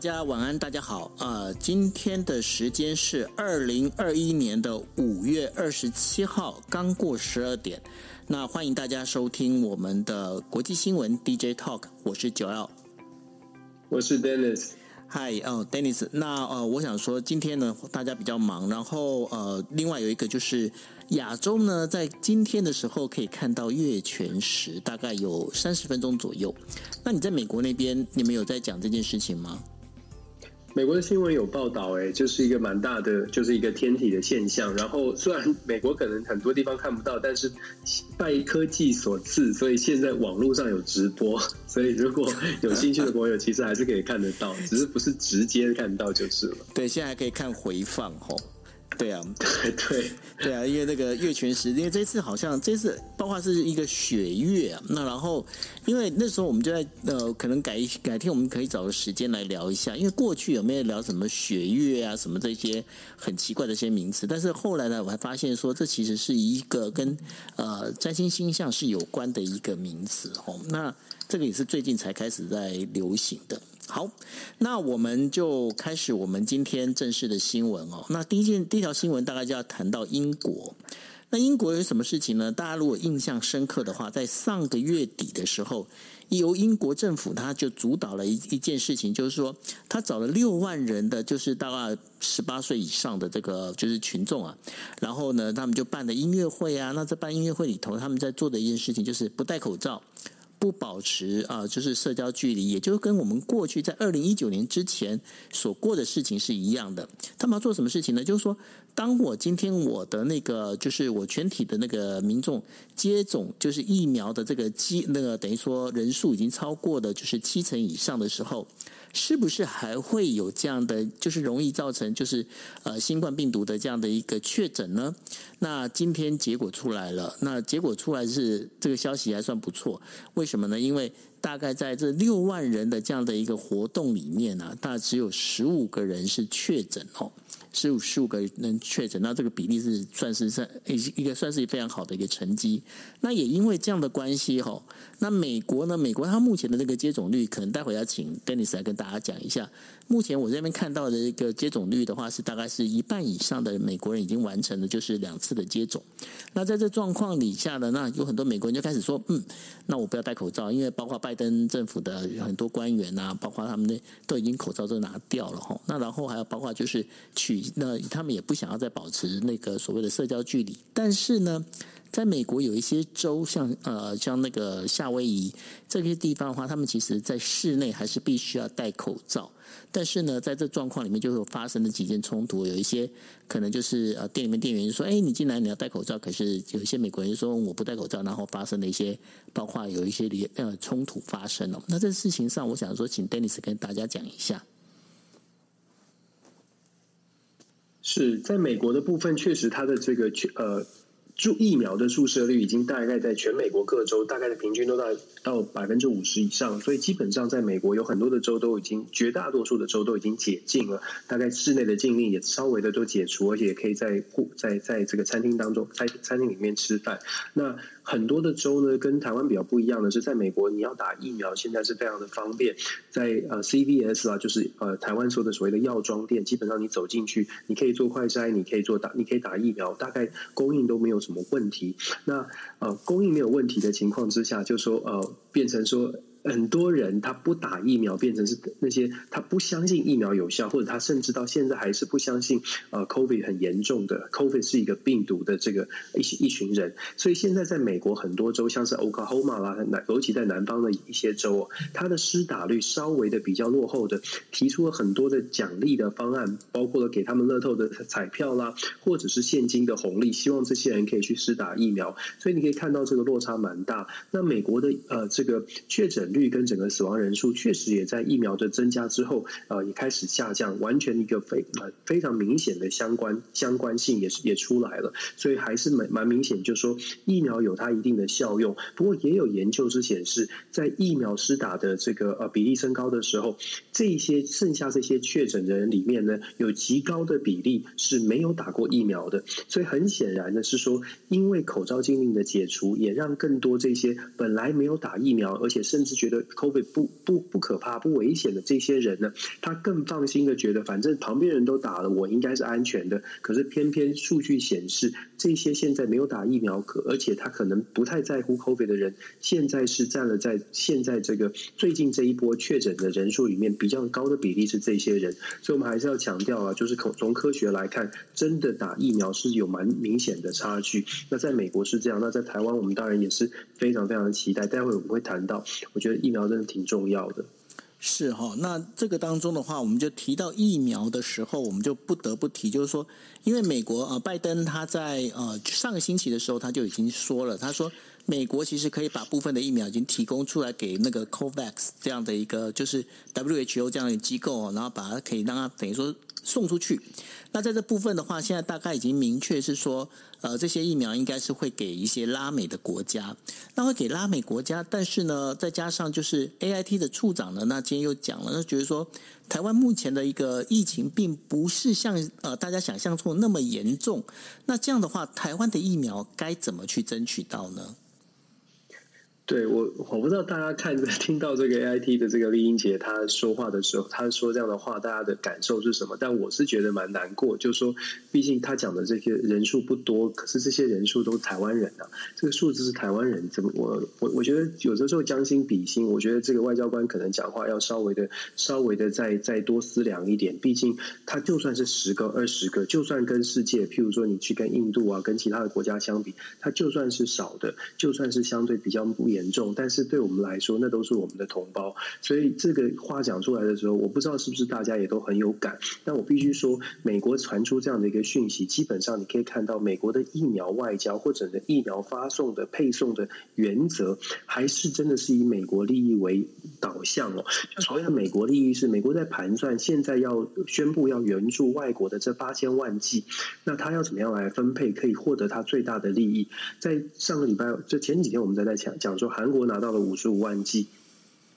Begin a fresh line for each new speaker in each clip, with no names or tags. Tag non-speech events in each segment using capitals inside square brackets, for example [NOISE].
大家晚安，大家好。呃，今天的时间是二零二一年的五月二十七号，刚过十二点。那欢迎大家收听我们的国际新闻 DJ Talk，我是九 L，
我是 Dennis。
嗨，哦，Dennis。那呃，我想说今天呢，大家比较忙，然后呃，另外有一个就是亚洲呢，在今天的时候可以看到月全食，大概有三十分钟左右。那你在美国那边，你们有在讲这件事情吗？
美国的新闻有报道，哎，就是一个蛮大的，就是一个天体的现象。然后虽然美国可能很多地方看不到，但是拜科技所赐，所以现在网络上有直播。[LAUGHS] 所以如果有兴趣的朋友，其实还是可以看得到，只是不是直接看到就是了。
对，现在还可以看回放吼。对啊，[LAUGHS]
对。对
对啊，因为那个月全食，因为这次好像这次包括是一个血月啊，那然后因为那时候我们就在呃，可能改改天我们可以找个时间来聊一下，因为过去有没有聊什么血月啊，什么这些很奇怪的一些名词，但是后来呢，我还发现说这其实是一个跟呃占星星象是有关的一个名词哦，那这个也是最近才开始在流行的。好，那我们就开始我们今天正式的新闻哦。那第一件第一条新闻大概就要谈到英国。那英国有什么事情呢？大家如果印象深刻的话，在上个月底的时候，由英国政府他就主导了一一件事情，就是说他找了六万人的，就是大概十八岁以上的这个就是群众啊，然后呢，他们就办的音乐会啊。那在办音乐会里头，他们在做的一件事情就是不戴口罩。不保持啊，就是社交距离，也就跟我们过去在二零一九年之前所过的事情是一样的。他们要做什么事情呢？就是说，当我今天我的那个，就是我全体的那个民众接种就是疫苗的这个基那个等于说人数已经超过的就是七成以上的时候。是不是还会有这样的，就是容易造成就是呃新冠病毒的这样的一个确诊呢？那今天结果出来了，那结果出来是这个消息还算不错，为什么呢？因为大概在这六万人的这样的一个活动里面呢、啊，大概只有十五个人是确诊哦。十五十五个人确诊，那这个比例是算是算一一个算是非常好的一个成绩。那也因为这样的关系哈，那美国呢？美国它目前的这个接种率，可能待会要请 Dennis 来跟大家讲一下。目前我这边看到的一个接种率的话，是大概是一半以上的美国人已经完成了就是两次的接种。那在这状况底下呢，那有很多美国人就开始说，嗯，那我不要戴口罩，因为包括拜登政府的很多官员啊，包括他们的都已经口罩都拿掉了哈。那然后还有包括就是取，那他们也不想要再保持那个所谓的社交距离，但是呢。在美国有一些州，像呃像那个夏威夷这些地方的话，他们其实在室内还是必须要戴口罩。但是呢，在这状况里面就会有发生的几件冲突，有一些可能就是呃店里面店员说：“哎，你进来你要戴口罩。”可是有一些美国人说：“我不戴口罩。”然后发生了一些，包括有一些呃冲突发生了。那这事情上，我想说，请 Dennis 跟大家讲一下。
是在美国的部分，确实它的这个呃。注疫苗的注射率已经大概在全美国各州大概的平均都到到百分之五十以上，所以基本上在美国有很多的州都已经绝大多数的州都已经解禁了，大概室内的禁令也稍微的都解除，而且也可以在户在在这个餐厅当中在餐厅里面吃饭。那很多的州呢，跟台湾比较不一样的是，在美国你要打疫苗现在是非常的方便，在呃 CVS 啊，就是呃台湾说的所谓的药妆店，基本上你走进去，你可以做快筛，你可以做打，你可以打疫苗，大概供应都没有什么问题。那呃供应没有问题的情况之下，就说呃变成说。很多人他不打疫苗，变成是那些他不相信疫苗有效，或者他甚至到现在还是不相信呃，COVID 很严重的，COVID 是一个病毒的这个一些一群人。所以现在在美国很多州，像是 Oklahoma 啦，南尤其在南方的一些州，它的施打率稍微的比较落后的，提出了很多的奖励的方案，包括了给他们乐透的彩票啦，或者是现金的红利，希望这些人可以去施打疫苗。所以你可以看到这个落差蛮大。那美国的呃这个确诊。率跟整个死亡人数，确实也在疫苗的增加之后，呃，也开始下降，完全一个非呃非常明显的相关相关性也是也出来了，所以还是蛮蛮明显，就是说疫苗有它一定的效用。不过也有研究是显示，在疫苗施打的这个呃比例升高的时候，这些剩下这些确诊的人里面呢，有极高的比例是没有打过疫苗的。所以很显然的是说，因为口罩禁令的解除，也让更多这些本来没有打疫苗，而且甚至觉得 COVID 不不不可怕、不危险的这些人呢，他更放心的觉得，反正旁边人都打了，我应该是安全的。可是偏偏数据显示，这些现在没有打疫苗，可而且他可能不太在乎 COVID 的人，现在是占了在现在这个最近这一波确诊的人数里面比较高的比例是这些人。所以，我们还是要强调啊，就是从科学来看，真的打疫苗是有蛮明显的差距。那在美国是这样，那在台湾我们当然也是非常非常的期待。待会我们会谈到，我觉得疫苗真的挺重要的。
是哈，那这个当中的话，我们就提到疫苗的时候，我们就不得不提，就是说，因为美国呃，拜登他在呃上个星期的时候他就已经说了，他说美国其实可以把部分的疫苗已经提供出来给那个 COVAX 这样的一个就是 WHO 这样的机构，然后把它可以让它等于说送出去。那在这部分的话，现在大概已经明确是说，呃，这些疫苗应该是会给一些拉美的国家，那会给拉美国家，但是呢，再加上就是 AIT 的处长呢，那今天又讲了，那觉得说台湾目前的一个疫情并不是像呃大家想象中那么严重，那这样的话，台湾的疫苗该怎么去争取到呢？
对我，我不知道大家看 [LAUGHS] 听到这个 AIT 的这个丽英杰他说话的时候，他说这样的话，大家的感受是什么？但我是觉得蛮难过，就是说，毕竟他讲的这些人数不多，可是这些人数都是台湾人啊，这个数字是台湾人，怎么我我我觉得有的时候将心比心，我觉得这个外交官可能讲话要稍微的稍微的再再多思量一点，毕竟他就算是十个二十个，就算跟世界，譬如说你去跟印度啊，跟其他的国家相比，他就算是少的，就算是相对比较不严。严重，但是对我们来说，那都是我们的同胞。所以这个话讲出来的时候，我不知道是不是大家也都很有感。但我必须说，美国传出这样的一个讯息，基本上你可以看到，美国的疫苗外交或者的疫苗发送的配送的原则，还是真的是以美国利益为导向哦。所谓的美国利益是，美国在盘算现在要宣布要援助外国的这八千万剂，那他要怎么样来分配，可以获得他最大的利益？在上个礼拜，就前几天我们在在讲讲说。韩国拿到了五十五万剂。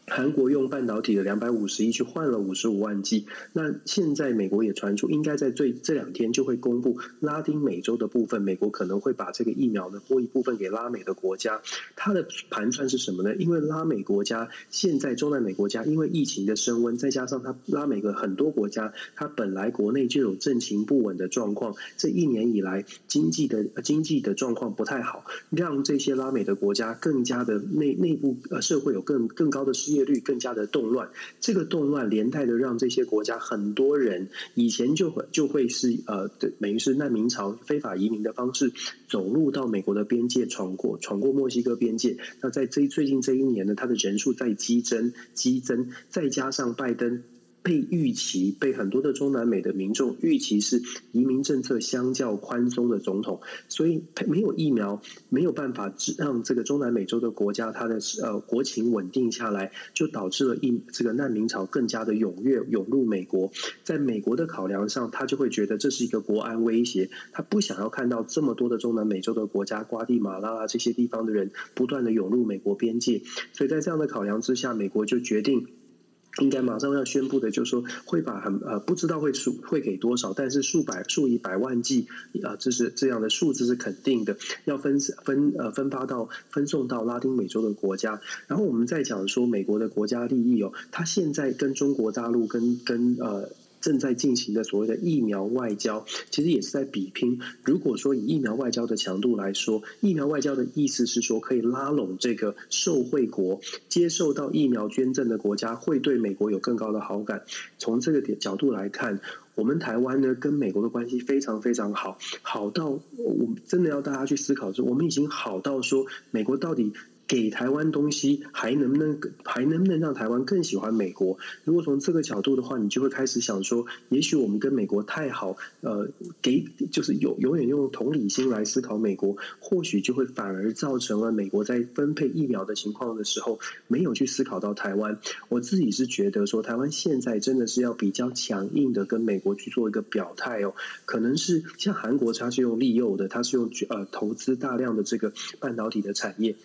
韩国用半导体的两百五十亿去换了五十五万剂，那现在美国也传出，应该在最这两天就会公布拉丁美洲的部分，美国可能会把这个疫苗呢拨一部分给拉美的国家。它的盘算是什么呢？因为拉美国家现在中南美国家因为疫情的升温，再加上它拉美的很多国家，它本来国内就有政情不稳的状况，这一年以来经济的经济的状况不太好，让这些拉美的国家更加的内内部呃社会有更更高的失业率更加的动乱，这个动乱连带的让这些国家很多人以前就会就会是呃，等于是难民潮、非法移民的方式走入到美国的边界，闯过闯过墨西哥边界。那在这最近这一年呢，他的人数在激增激增，再加上拜登。被预期，被很多的中南美的民众预期是移民政策相较宽松的总统，所以没有疫苗，没有办法让这个中南美洲的国家它的呃国情稳定下来，就导致了一这个难民潮更加的踊跃涌入美国。在美国的考量上，他就会觉得这是一个国安威胁，他不想要看到这么多的中南美洲的国家，瓜地马拉啊这些地方的人不断的涌入美国边界，所以在这样的考量之下，美国就决定。应该马上要宣布的，就是说会把很呃不知道会数会给多少，但是数百数以百万计啊，这是这样的数字是肯定的，要分分呃分发到分送到拉丁美洲的国家。然后我们再讲说美国的国家利益哦，它现在跟中国大陆跟跟呃。正在进行的所谓的疫苗外交，其实也是在比拼。如果说以疫苗外交的强度来说，疫苗外交的意思是说，可以拉拢这个受惠国，接受到疫苗捐赠的国家，会对美国有更高的好感。从这个点角度来看。我们台湾呢，跟美国的关系非常非常好，好到我们真的要大家去思考说，我们已经好到说，美国到底给台湾东西，还能不能还能不能让台湾更喜欢美国？如果从这个角度的话，你就会开始想说，也许我们跟美国太好，呃，给就是有永远用同理心来思考美国，或许就会反而造成了美国在分配疫苗的情况的时候，没有去思考到台湾。我自己是觉得说，台湾现在真的是要比较强硬的跟美国去做一个表态哦，可能是像韩国，它是用利诱的，它是用呃投资大量的这个半导体的产业。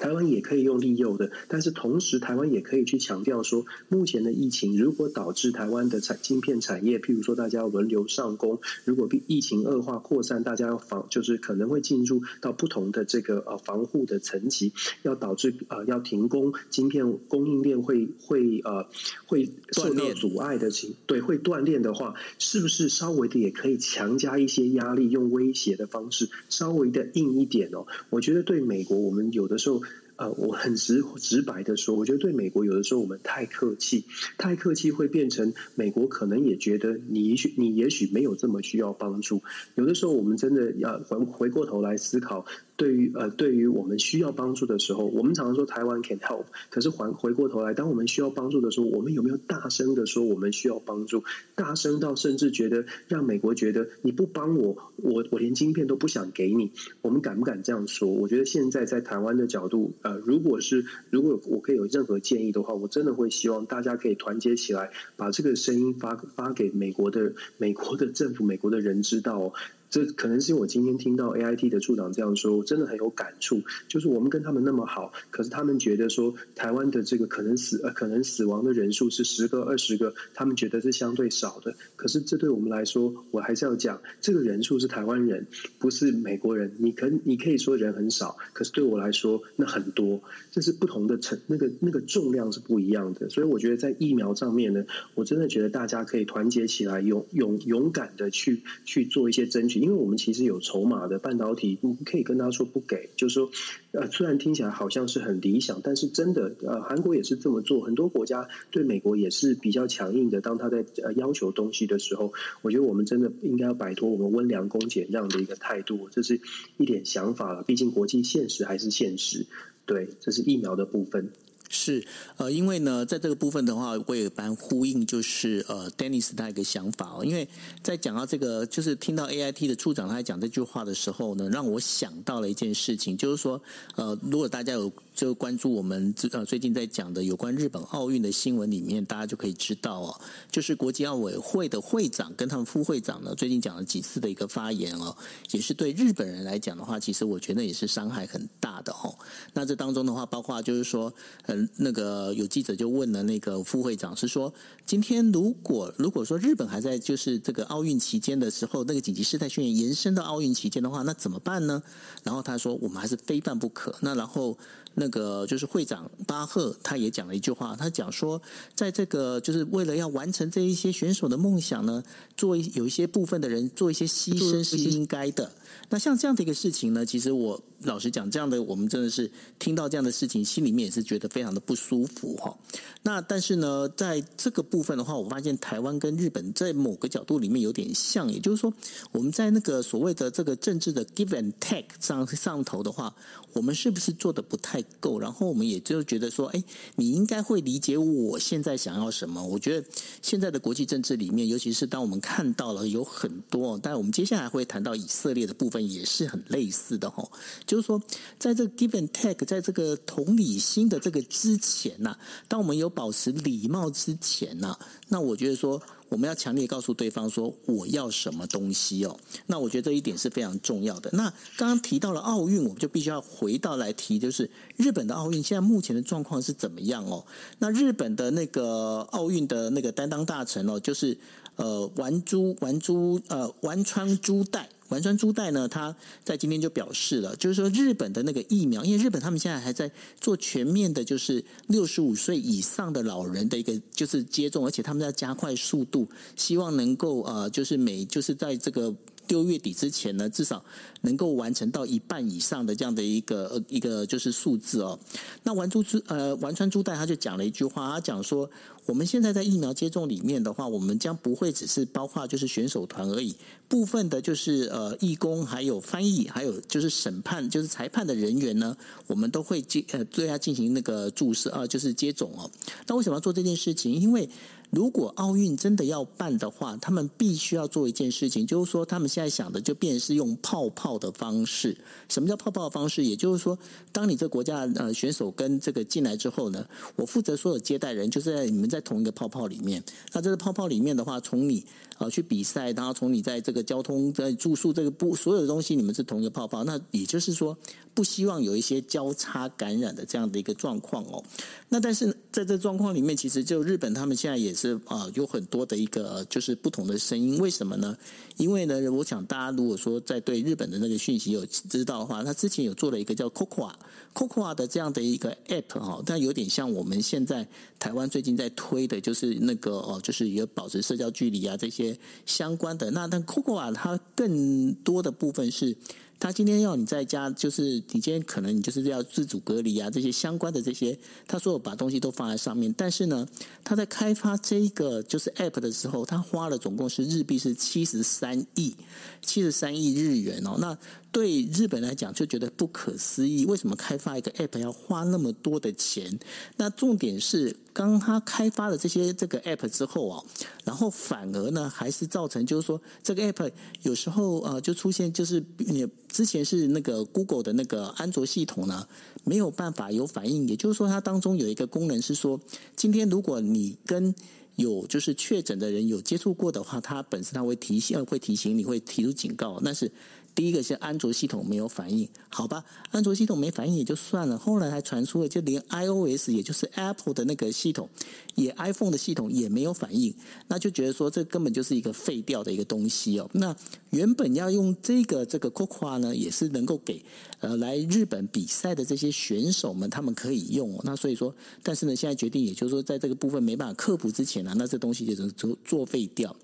台湾也可以用利诱的，但是同时台湾也可以去强调说，目前的疫情如果导致台湾的产晶片产业，譬如说大家轮流上工，如果疫情恶化扩散，大家要防，就是可能会进入到不同的这个呃防护的层级，要导致呃要停工，晶片供应链会会呃会受到阻碍的情，对，会断链的话，是不是稍微的也可以强加一些压力，用威胁的方式，稍微的硬一点哦？我觉得对美国，我们有的时候。呃，我很直直白的说，我觉得对美国有的时候我们太客气，太客气会变成美国可能也觉得你也许你也许没有这么需要帮助。有的时候我们真的要回回过头来思考。对于呃，对于我们需要帮助的时候，我们常常说台湾 can help，可是还回过头来，当我们需要帮助的时候，我们有没有大声的说我们需要帮助？大声到甚至觉得让美国觉得你不帮我，我我连晶片都不想给你。我们敢不敢这样说？我觉得现在在台湾的角度，呃，如果是如果我可以有任何建议的话，我真的会希望大家可以团结起来，把这个声音发发给美国的美国的政府、美国的人知道哦。这可能是我今天听到 AIT 的处长这样说，我真的很有感触。就是我们跟他们那么好，可是他们觉得说台湾的这个可能死呃可能死亡的人数是十个二十个，他们觉得是相对少的。可是这对我们来说，我还是要讲，这个人数是台湾人，不是美国人。你可你可以说人很少，可是对我来说那很多，这是不同的成那个那个重量是不一样的。所以我觉得在疫苗上面呢，我真的觉得大家可以团结起来，勇勇勇敢的去去做一些争取。因为我们其实有筹码的半导体，你可以跟他说不给，就是说，呃，虽然听起来好像是很理想，但是真的，呃，韩国也是这么做，很多国家对美国也是比较强硬的。当他在呃要求东西的时候，我觉得我们真的应该要摆脱我们温良恭俭让的一个态度，这是一点想法了。毕竟国际现实还是现实，对，这是疫苗的部分。
是，呃，因为呢，在这个部分的话，我也蛮呼应，就是呃，Dennis 他一个想法哦。因为在讲到这个，就是听到 AIT 的处长他在讲这句话的时候呢，让我想到了一件事情，就是说，呃，如果大家有就关注我们呃最近在讲的有关日本奥运的新闻里面，大家就可以知道哦，就是国际奥委会的会长跟他们副会长呢，最近讲了几次的一个发言哦，也是对日本人来讲的话，其实我觉得也是伤害很大的哦。那这当中的话，包括就是说，呃。那个有记者就问了那个副会长，是说今天如果如果说日本还在就是这个奥运期间的时候，那个紧急事态宣言延伸到奥运期间的话，那怎么办呢？然后他说我们还是非办不可。那然后那个就是会长巴赫他也讲了一句话，他讲说，在这个就是为了要完成这一些选手的梦想呢，做有一些部分的人做一些牺牲是应该的。那像这样的一个事情呢，其实我老实讲，这样的我们真的是听到这样的事情，心里面也是觉得非常的不舒服哈。那但是呢，在这个部分的话，我发现台湾跟日本在某个角度里面有点像，也就是说，我们在那个所谓的这个政治的 give and take 上上头的话，我们是不是做的不太够？然后我们也就觉得说，哎，你应该会理解我现在想要什么。我觉得现在的国际政治里面，尤其是当我们看到了有很多，但我们接下来会谈到以色列的部分。也是很类似的哈，就是说，在这个 give and take，在这个同理心的这个之前呐，当我们有保持礼貌之前呐，那我觉得说，我们要强烈告诉对方说，我要什么东西哦。那我觉得这一点是非常重要的。那刚刚提到了奥运，我们就必须要回到来提，就是日本的奥运现在目前的状况是怎么样哦？那日本的那个奥运的那个担当大臣哦，就是呃丸珠丸珠呃丸川珠代。丸川珠代呢，他在今天就表示了，就是说日本的那个疫苗，因为日本他们现在还在做全面的，就是六十五岁以上的老人的一个就是接种，而且他们要加快速度，希望能够呃，就是每就是在这个六月底之前呢，至少能够完成到一半以上的这样的一个一个就是数字哦。那丸珠珠呃丸川珠代他就讲了一句话，他讲说，我们现在在疫苗接种里面的话，我们将不会只是包括就是选手团而已，部分的就是呃义工，还有翻译，还有就是审判，就是裁判的人员呢，[LAUGHS] 我们都会进呃对他进行那个注射啊、就是接种哦。那为什么要做这件事情？因为如果奥运真的要办的话，他们必须要做一件事情，就是说他们现在想的就变是用泡泡的方式。什么叫泡泡的方式？也就是说，当你这国家呃选手跟这个进来之后呢，我负责所有接待人，就是在你们在同一个泡泡里面。那这个泡泡里面的话，从你啊去比赛，然后从你在这个交通在住宿这个不所有的东西，你们是同一个泡泡。那也就是说，不希望有一些交叉感染的这样的一个状况哦。那但是在这状况里面，其实就日本他们现在也是啊、有很多的一个就是不同的声音。为什么呢？因为呢，我想大家如果说在对日本的那个讯息有知道的话，他之前有做了一个叫 Cocoa Cocoa 的这样的一个 App 哈，但有点像我们现在台湾最近在推的，就是那个哦，就是有保持社交距离啊这些相关的。那但 Cocoa 它更多的部分是。他今天要你在家，就是你今天可能你就是要自主隔离啊，这些相关的这些，他说我把东西都放在上面。但是呢，他在开发这一个就是 App 的时候，他花了总共是日币是七十三亿，七十三亿日元哦。那对日本来讲就觉得不可思议，为什么开发一个 App 要花那么多的钱？那重点是，当他开发了这些这个 App 之后啊，然后反而呢，还是造成就是说，这个 App 有时候呃就出现就是你之前是那个 Google 的那个安卓系统呢没有办法有反应，也就是说它当中有一个功能是说，今天如果你跟有就是确诊的人有接触过的话，它本身它会提醒会提醒你会提出警告，但是。第一个是安卓系统没有反应，好吧，安卓系统没反应也就算了，后来还传出了就连 iOS 也就是 Apple 的那个系统，也 iPhone 的系统也没有反应，那就觉得说这根本就是一个废掉的一个东西哦。那原本要用这个这个 Cocoa 呢，也是能够给呃来日本比赛的这些选手们他们可以用哦。那所以说，但是呢，现在决定也就是说，在这个部分没办法克服之前呢，那这东西就作作废掉。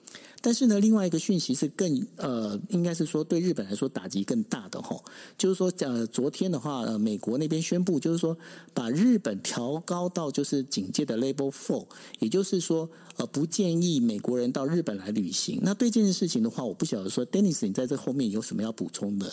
但是呢，另外一个讯息是更呃，应该是说对日本来说打击更大的吼，就是说呃，昨天的话，呃，美国那边宣布，就是说把日本调高到就是警戒的 Level Four，也就是说呃，不建议美国人到日本来旅行。那对这件事情的话，我不晓得说，Dennis，你在这后面有什么要补充的？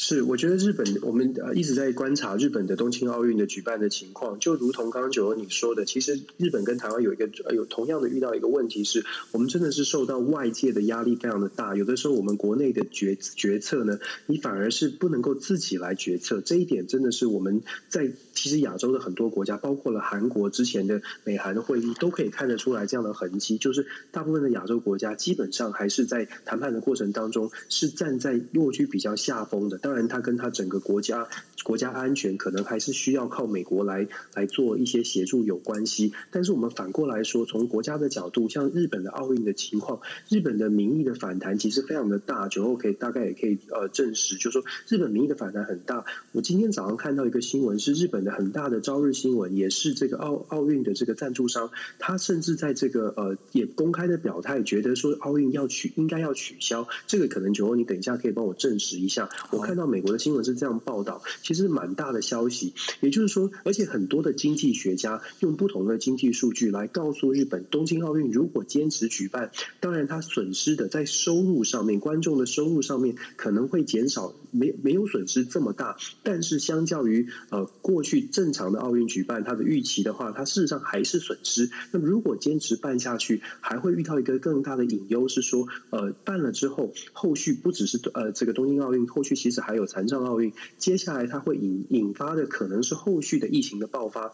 是，我觉得日本我们呃一直在观察日本的东京奥运的举办的情况，就如同刚刚九欧你说的，其实日本跟台湾有一个有同样的遇到一个问题是，我们真的是受到外界的压力非常的大，有的时候我们国内的决决策呢，你反而是不能够自己来决策，这一点真的是我们在其实亚洲的很多国家，包括了韩国之前的美韩的会议，都可以看得出来这样的痕迹，就是大部分的亚洲国家基本上还是在谈判的过程当中是站在落居比较下风的。当然，他跟他整个国家国家安全可能还是需要靠美国来来做一些协助有关系。但是我们反过来说，从国家的角度，像日本的奥运的情况，日本的民意的反弹其实非常的大。九后可以大概也可以呃证实，就是说日本民意的反弹很大。我今天早上看到一个新闻，是日本的很大的朝日新闻，也是这个奥奥运的这个赞助商，他甚至在这个呃也公开的表态，觉得说奥运要取应该要取消。这个可能九后你等一下可以帮我证实一下。我看到美国的。新闻是这样报道，其实是蛮大的消息，也就是说，而且很多的经济学家用不同的经济数据来告诉日本，东京奥运如果坚持举办，当然它损失的在收入上面，观众的收入上面可能会减少，没没有损失这么大，但是相较于呃过去正常的奥运举办，它的预期的话，它事实上还是损失。那如果坚持办下去，还会遇到一个更大的隐忧，是说呃办了之后，后续不只是呃这个东京奥运，后续其实还有残障奥运，接下来它会引引发的可能是后续的疫情的爆发。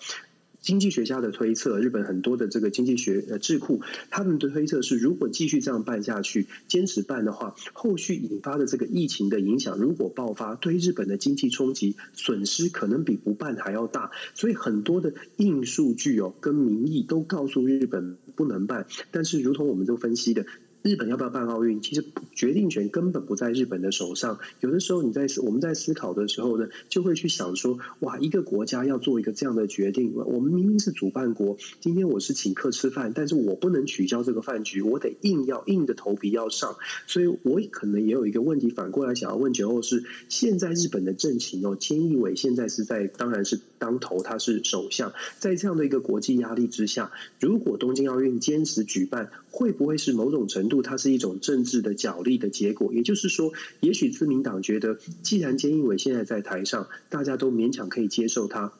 经济学家的推测，日本很多的这个经济学呃智库，他们的推测是，如果继续这样办下去，坚持办的话，后续引发的这个疫情的影响，如果爆发，对日本的经济冲击损失可能比不办还要大。所以很多的硬数据哦，跟民意都告诉日本不能办。但是，如同我们都分析的。日本要不要办奥运，其实决定权根本不在日本的手上。有的时候，你在我们在思考的时候呢，就会去想说：哇，一个国家要做一个这样的决定，我们明明是主办国，今天我是请客吃饭，但是我不能取消这个饭局，我得硬要硬着头皮要上。所以我可能也有一个问题，反过来想要问九后是：现在日本的政情哦，菅义伟现在是在，当然是当头，他是首相，在这样的一个国际压力之下，如果东京奥运坚持举办，会不会是某种程度？它是一种政治的角力的结果，也就是说，也许自民党觉得，既然菅义伟现在在台上，大家都勉强可以接受他。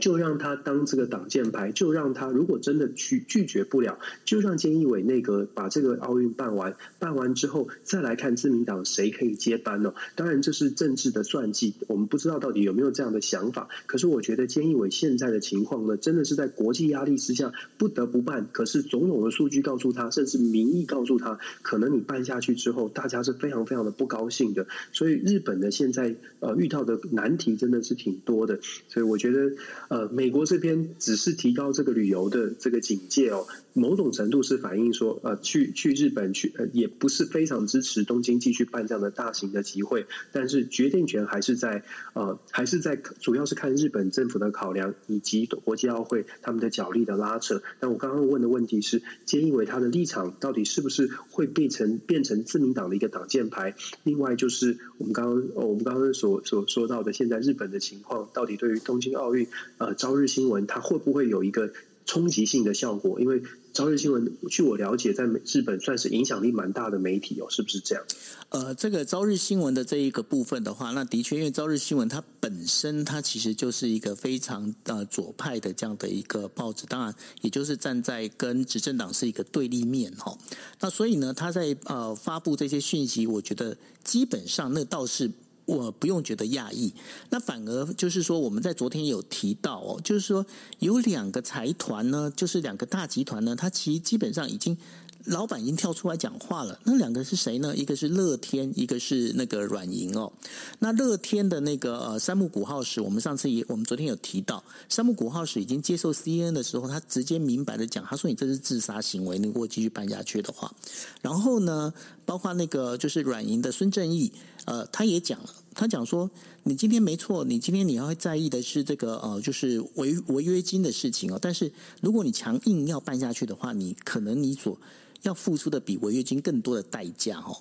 就让他当这个挡箭牌，就让他如果真的去拒绝不了，就让菅义伟内阁把这个奥运办完，办完之后再来看自民党谁可以接班呢？当然这是政治的算计，我们不知道到底有没有这样的想法。可是我觉得菅义伟现在的情况呢，真的是在国际压力之下不得不办。可是总统的数据告诉他，甚至民意告诉他，可能你办下去之后，大家是非常非常的不高兴的。所以日本呢，现在呃遇到的难题真的是挺多的。所以我觉得。呃，美国这边只是提高这个旅游的这个警戒哦，某种程度是反映说，呃，去去日本去，呃，也不是非常支持东京继续办这样的大型的集会，但是决定权还是在呃，还是在主要是看日本政府的考量以及国际奥会他们的角力的拉扯。但我刚刚问的问题是，菅义伟他的立场到底是不是会变成变成自民党的一个挡箭牌？另外就是我们刚刚我们刚刚所所说到的，现在日本的情况到底对于东京奥运？呃，朝日新闻它会不会有一个冲击性的效果？因为朝日新闻据我了解，在日本算是影响力蛮大的媒体哦，是不是这样？
呃，这个朝日新闻的这一个部分的话，那的确，因为朝日新闻它本身它其实就是一个非常呃左派的这样的一个报纸，当然也就是站在跟执政党是一个对立面哈。那所以呢，他在呃发布这些讯息，我觉得基本上那倒是。我不用觉得讶异，那反而就是说，我们在昨天有提到哦，就是说有两个财团呢，就是两个大集团呢，它其实基本上已经。老板已经跳出来讲话了，那两个是谁呢？一个是乐天，一个是那个软银哦。那乐天的那个呃山木古号史，我们上次也我们昨天有提到，山木古号史已经接受 CNN 的时候，他直接明白的讲，他说你这是自杀行为，你如果继续办下去的话。然后呢，包括那个就是软银的孙正义，呃，他也讲了，他讲说，你今天没错，你今天你要在意的是这个呃，就是违违约金的事情哦。但是如果你强硬要办下去的话，你可能你所要付出的比违约金更多的代价哦。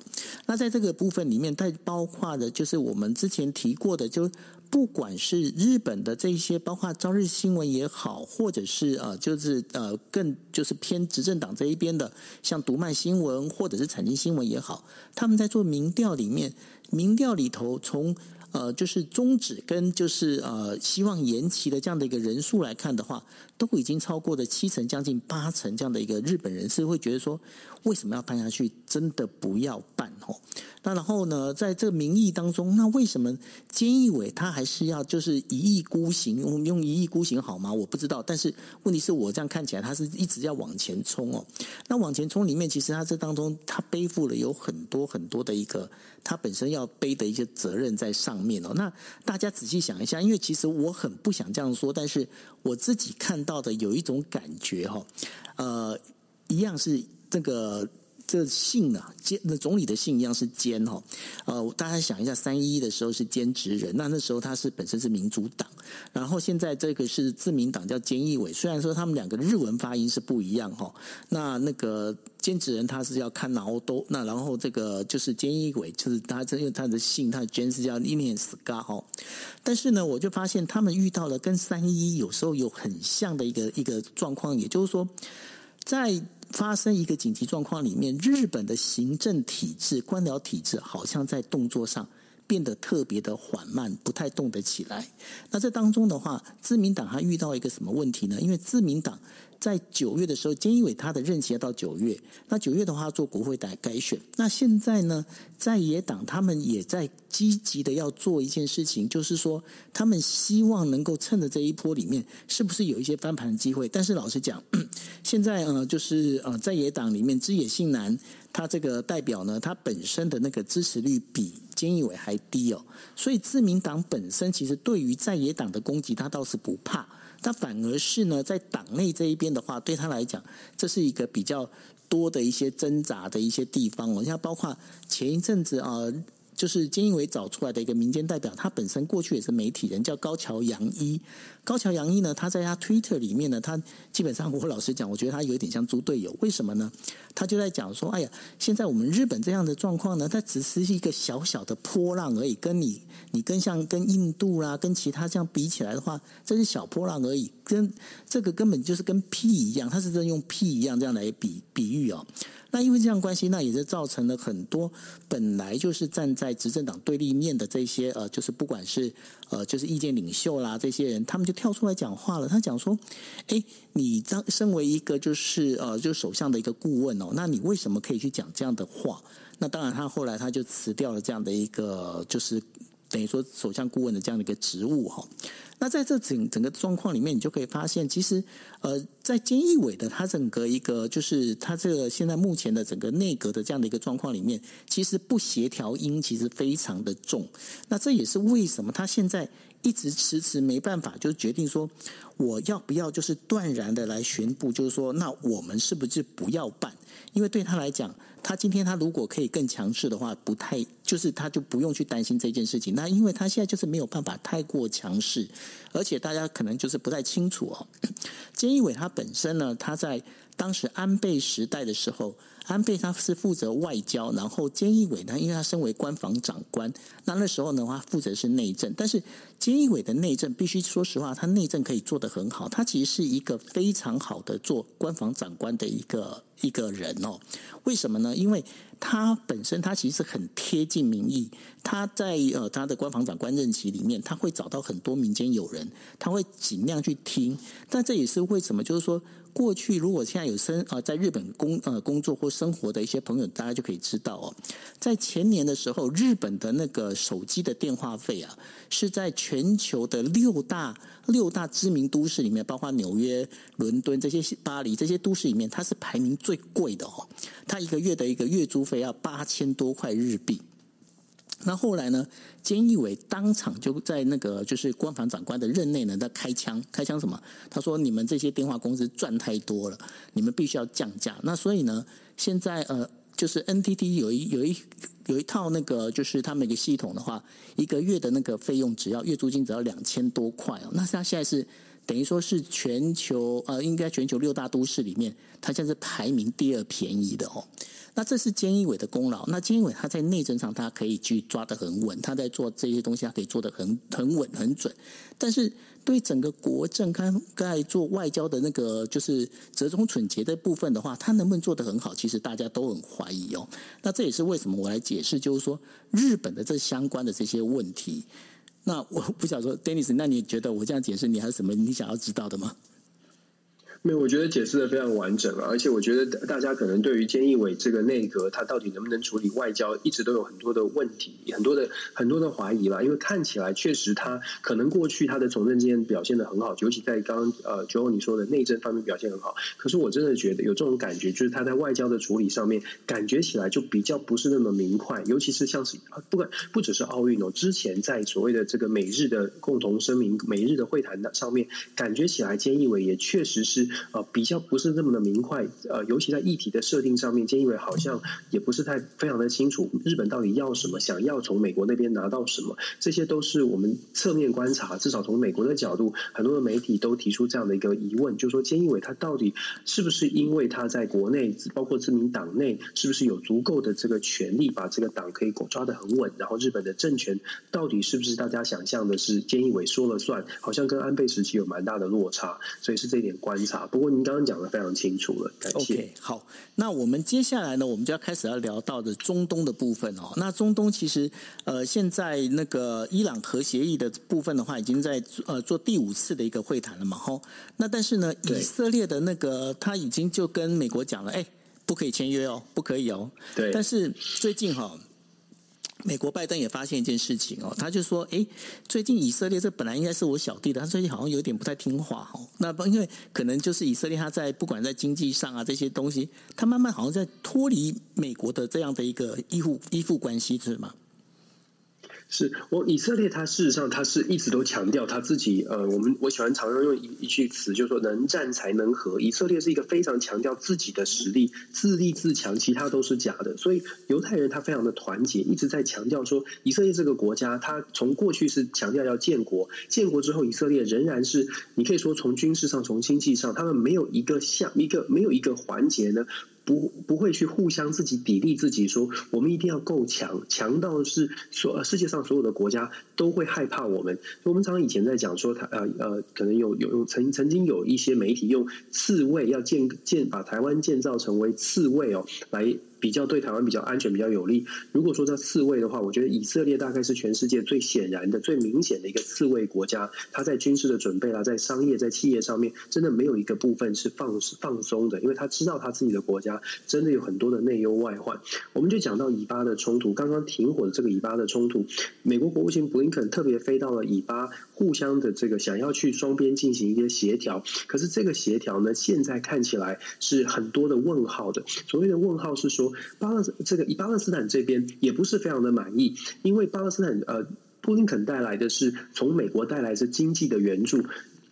那在这个部分里面，它包括的就是我们之前提过的，就不管是日本的这些，包括朝日新闻也好，或者是呃，就是呃，更就是偏执政党这一边的，像读卖新闻或者是产经新闻也好，他们在做民调里面，民调里头从。呃，就是终止跟就是呃，希望延期的这样的一个人数来看的话，都已经超过了七成，将近八成这样的一个日本人是会觉得说，为什么要办下去？真的不要办哦。那然后呢，在这个民意当中，那为什么菅义伟他还是要就是一意孤行？我们用一意孤行好吗？我不知道。但是问题是我这样看起来，他是一直要往前冲哦。那往前冲里面，其实他这当中他背负了有很多很多的一个他本身要背的一些责任在上面。那大家仔细想一下，因为其实我很不想这样说，但是我自己看到的有一种感觉哈，呃，一样是这个。这姓呢，兼那总理的姓一样是兼哈，呃，大家想一下，三一的时候是兼职人，那那时候他是本身是民主党，然后现在这个是自民党叫菅义伟，虽然说他们两个日文发音是不一样哈，那那个兼职人他是叫看脑都，那然后这个就是菅义伟，就是他这因为他的姓，他的菅是叫伊念斯嘎哈，但是呢，我就发现他们遇到了跟三一一有时候有很像的一个一个状况，也就是说在。发生一个紧急状况里面，日本的行政体制、官僚体制好像在动作上变得特别的缓慢，不太动得起来。那这当中的话，自民党还遇到一个什么问题呢？因为自民党。在九月的时候，菅义伟他的任期要到九月。那九月的话，做国会改改选。那现在呢，在野党他们也在积极的要做一件事情，就是说，他们希望能够趁着这一波里面，是不是有一些翻盘的机会？但是老实讲，[CLEARS THROAT] 现在呃，就是呃，在野党里面，知野信男他这个代表呢，他本身的那个支持率比菅义伟还低哦。所以自民党本身其实对于在野党的攻击，他倒是不怕。那反而是呢，在党内这一边的话，对他来讲，这是一个比较多的一些挣扎的一些地方我，像包括前一阵子啊。就是菅义伟找出来的一个民间代表，他本身过去也是媒体人，叫高桥洋一。高桥洋一呢，他在他 Twitter 里面呢，他基本上我老实讲，我觉得他有一点像猪队友。为什么呢？他就在讲说，哎呀，现在我们日本这样的状况呢，它只是一个小小的波浪而已，跟你你跟像跟印度啦，跟其他这样比起来的话，这是小波浪而已，跟这个根本就是跟屁一样，他是在用屁一样这样来比比喻哦。那因为这样关系，那也是造成了很多本来就是站在执政党对立面的这些呃，就是不管是呃，就是意见领袖啦，这些人他们就跳出来讲话了。他讲说：“哎，你当身为一个就是呃，就首相的一个顾问哦，那你为什么可以去讲这样的话？”那当然，他后来他就辞掉了这样的一个就是等于说首相顾问的这样的一个职务哈。那在这整整个状况里面，你就可以发现，其实，呃，在菅义伟的他整个一个，就是他这个现在目前的整个内阁的这样的一个状况里面，其实不协调音其实非常的重。那这也是为什么他现在一直迟迟没办法，就决定说，我要不要就是断然的来宣布，就是说，那我们是不是不要办？因为对他来讲。他今天他如果可以更强势的话，不太就是他就不用去担心这件事情。那因为他现在就是没有办法太过强势，而且大家可能就是不太清楚哦。[COUGHS] 菅义伟他本身呢，他在当时安倍时代的时候。安倍他是负责外交，然后菅义伟呢，因为他身为官房长官，那那时候呢，他负责是内政。但是菅义伟的内政，必须说实话，他内政可以做得很好。他其实是一个非常好的做官房长官的一个一个人哦。为什么呢？因为他本身他其实很贴近民意。他在呃他的官房长官任期里面，他会找到很多民间友人，他会尽量去听。但这也是为什么，就是说。过去如果现在有生呃在日本工呃工作或生活的一些朋友，大家就可以知道哦，在前年的时候，日本的那个手机的电话费啊，是在全球的六大六大知名都市里面，包括纽约、伦敦这些巴黎这些都市里面，它是排名最贵的哦。它一个月的一个月租费要八千多块日币。那后来呢？菅义伟当场就在那个就是官房长官的任内呢，在开枪，开枪什么？他说：“你们这些电话公司赚太多了，你们必须要降价。”那所以呢，现在呃，就是 NTT 有一有一有一套那个，就是他们一个系统的话，一个月的那个费用只要月租金只要两千多块哦。那他现在是等于说是全球呃，应该全球六大都市里面，它现在是排名第二便宜的哦。那这是菅义伟的功劳。那菅义伟他在内政上，他可以去抓得很稳，他在做这些东西，他可以做得很很稳很准。但是对整个国政，看在做外交的那个就是折中蠢节的部分的话，他能不能做得很好，其实大家都很怀疑哦。那这也是为什么我来解释，就是说日本的这相关的这些问题。那我不想说，Dennis，那你觉得我这样解释，你还有什么你想要知道的吗？
没有，我觉得解释的非常完整啊，而且我觉得大家可能对于菅义伟这个内阁，他到底能不能处理外交，一直都有很多的问题，很多的很多的怀疑啦。因为看起来确实他可能过去他的从政经验表现的很好，尤其在刚刚呃 Joe 你说的内政方面表现很好。可是我真的觉得有这种感觉，就是他在外交的处理上面，感觉起来就比较不是那么明快，尤其是像是不管不只是奥运哦，之前在所谓的这个美日的共同声明、美日的会谈的上面，感觉起来菅义伟也确实是。呃，比较不是那么的明快，呃，尤其在议题的设定上面，菅义伟好像也不是太非常的清楚日本到底要什么，想要从美国那边拿到什么，这些都是我们侧面观察，至少从美国的角度，很多的媒体都提出这样的一个疑问，就是说菅义伟他到底是不是因为他在国内，包括自民党内，是不是有足够的这个权力，把这个党可以抓得很稳，然后日本的政权到底是不是大家想象的是菅义伟说了算，好像跟安倍时期有蛮大的落差，所以是这一点观察。不过您刚刚讲的非常清楚了，感谢。
OK，好，那我们接下来呢，我们就要开始要聊到的中东的部分哦。那中东其实呃，现在那个伊朗核协议的部分的话，已经在呃做第五次的一个会谈了嘛，吼。那但是呢，以色列的那个他已经就跟美国讲了，哎，不可以签约哦，不可以哦。
对。
但是最近哈。美国拜登也发现一件事情哦，他就说：“诶，最近以色列这本来应该是我小弟的，他最近好像有点不太听话哦。那因为可能就是以色列他在不管在经济上啊这些东西，他慢慢好像在脱离美国的这样的一个依附依附关系，是吗？”
是我以色列，他事实上他是一直都强调他自己。呃，我们我喜欢常常用一一句词，就是说能战才能和。以色列是一个非常强调自己的实力，自立自强，其他都是假的。所以犹太人他非常的团结，一直在强调说，以色列这个国家，他从过去是强调要建国，建国之后，以色列仍然是你可以说从军事上、从经济上，他们没有一个像一个没有一个环节呢。不不会去互相自己砥砺自己，说我们一定要够强，强到是所世界上所有的国家都会害怕我们。我们常常以前在讲说，台呃呃，可能有有曾曾经有一些媒体用刺猬要建建把台湾建造成为刺猬哦来。比较对台湾比较安全、比较有利。如果说这刺猬的话，我觉得以色列大概是全世界最显然的、最明显的一个刺猬国家。它在军事的准备啦，在商业、在企业上面，真的没有一个部分是放放松的，因为他知道他自己的国家真的有很多的内忧外患。我们就讲到以巴的冲突，刚刚停火的这个以巴的冲突，美国国务卿布林肯特别飞到了以巴，互相的这个想要去双边进行一些协调。可是这个协调呢，现在看起来是很多的问号的。所谓的问号是说。巴勒这个以巴勒斯坦这边也不是非常的满意，因为巴勒斯坦呃，布林肯带来的是从美国带来的经济的援助。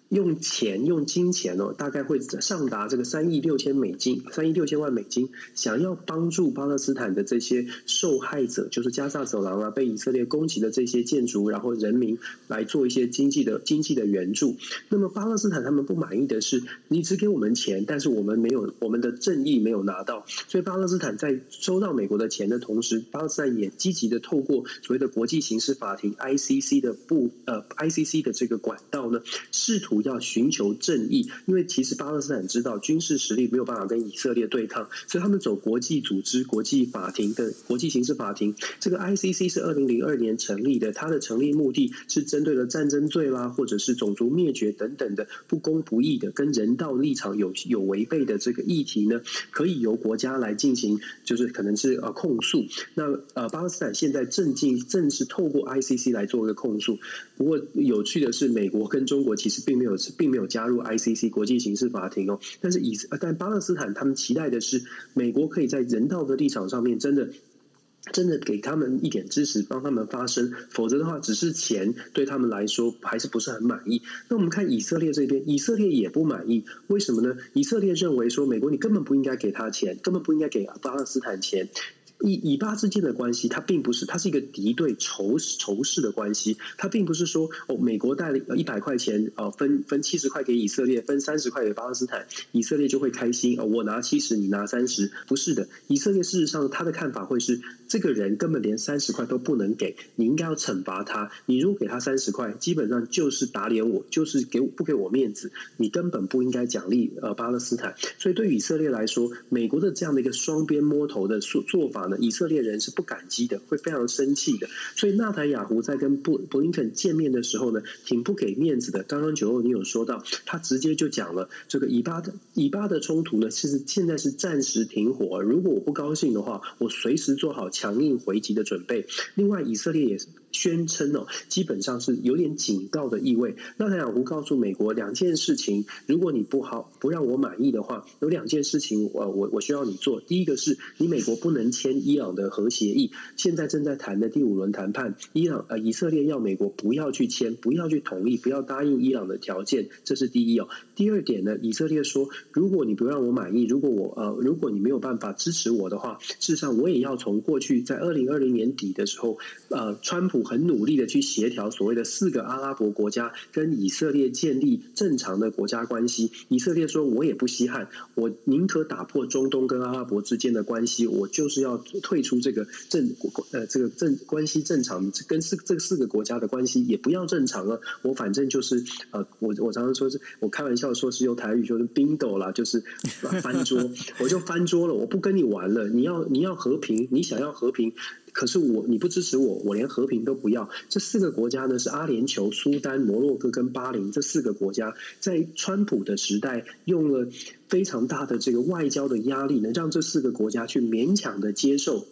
用钱用金钱哦，大概会上达这个三亿六千美金，三亿六千万美金，想要帮助巴勒斯坦的这些受害者，就是加萨走廊啊，被以色列攻击的这些建筑，然后人民来做一些经济的经济的援助。那么巴勒斯坦他们不满意的是，你只给我们钱，但是我们没有我们的正义没有拿到，所以巴勒斯坦在收到美国的钱的同时，巴勒斯坦也积极的透过所谓的国际刑事法庭 ICC 的不呃 ICC 的这个管道呢，试图。要寻求正义，因为其实巴勒斯坦知道军事实力没有办法跟以色列对抗，所以他们走国际组织、国际法庭的国际刑事法庭。这个 ICC 是二零零二年成立的，它的成立目的是针对了战争罪啦，或者是种族灭绝等等的不公不义的、跟人道立场有有违背的这个议题呢，可以由国家来进行，就是可能是呃控诉。那呃巴勒斯坦现在正进正是透过 ICC 来做一个控诉。不过有趣的是，美国跟中国其实并。有并没有加入 ICC 国际刑事法庭哦，但是以但巴勒斯坦他们期待的是美国可以在人道的立场上面真的真的给他们一点支持，帮他们发声，否则的话只是钱对他们来说还是不是很满意。那我们看以色列这边，以色列也不满意，为什么呢？以色列认为说美国你根本不应该给他钱，根本不应该给巴勒斯坦钱。以以巴之间的关系，它并不是，它是一个敌对仇仇视的关系。它并不是说哦，美国带了一百块钱，呃，分分七十块给以色列，分三十块给巴勒斯坦，以色列就会开心。哦，我拿七十，你拿三十，不是的。以色列事实上他的看法会是，这个人根本连三十块都不能给，你应该要惩罚他。你如果给他三十块，基本上就是打脸我，就是给不给我面子。你根本不应该奖励呃巴勒斯坦。所以对以色列来说，美国的这样的一个双边摸头的做做法呢，以色列人是不感激的，会非常生气的。所以纳坦雅胡在跟布布林肯见面的时候呢，挺不给面子的。刚刚九欧你有说到，他直接就讲了，这个以巴的以巴的冲突呢，其实现在是暂时停火。如果我不高兴的话，我随时做好强硬回击的准备。另外，以色列也是宣称哦，基本上是有点警告的意味。纳坦雅胡告诉美国两件事情：如果你不好不让我满意的话，有两件事情，我我我需要你做。第一个是你美国不能签。伊朗的核协议现在正在谈的第五轮谈判，伊朗呃以色列要美国不要去签，不要去同意，不要答应伊朗的条件，这是第一哦。第二点呢，以色列说，如果你不让我满意，如果我呃如果你没有办法支持我的话，事实上我也要从过去在二零二零年底的时候，呃，川普很努力的去协调所谓的四个阿拉伯国家跟以色列建立正常的国家关系。以色列说，我也不稀罕，我宁可打破中东跟阿拉伯之间的关系，我就是要。退出这个正呃这个正关系正常，跟四这四个国家的关系也不要正常了。我反正就是呃，我我常常说是我开玩笑说是用台语说是冰斗啦，就是翻桌，[LAUGHS] 我就翻桌了，我不跟你玩了。你要你要和平，你想要和平，可是我你不支持我，我连和平都不要。这四个国家呢是阿联酋、苏丹、摩洛哥跟巴林这四个国家，在川普的时代用了。非常大的这个外交的压力，能让这四个国家去勉强的接受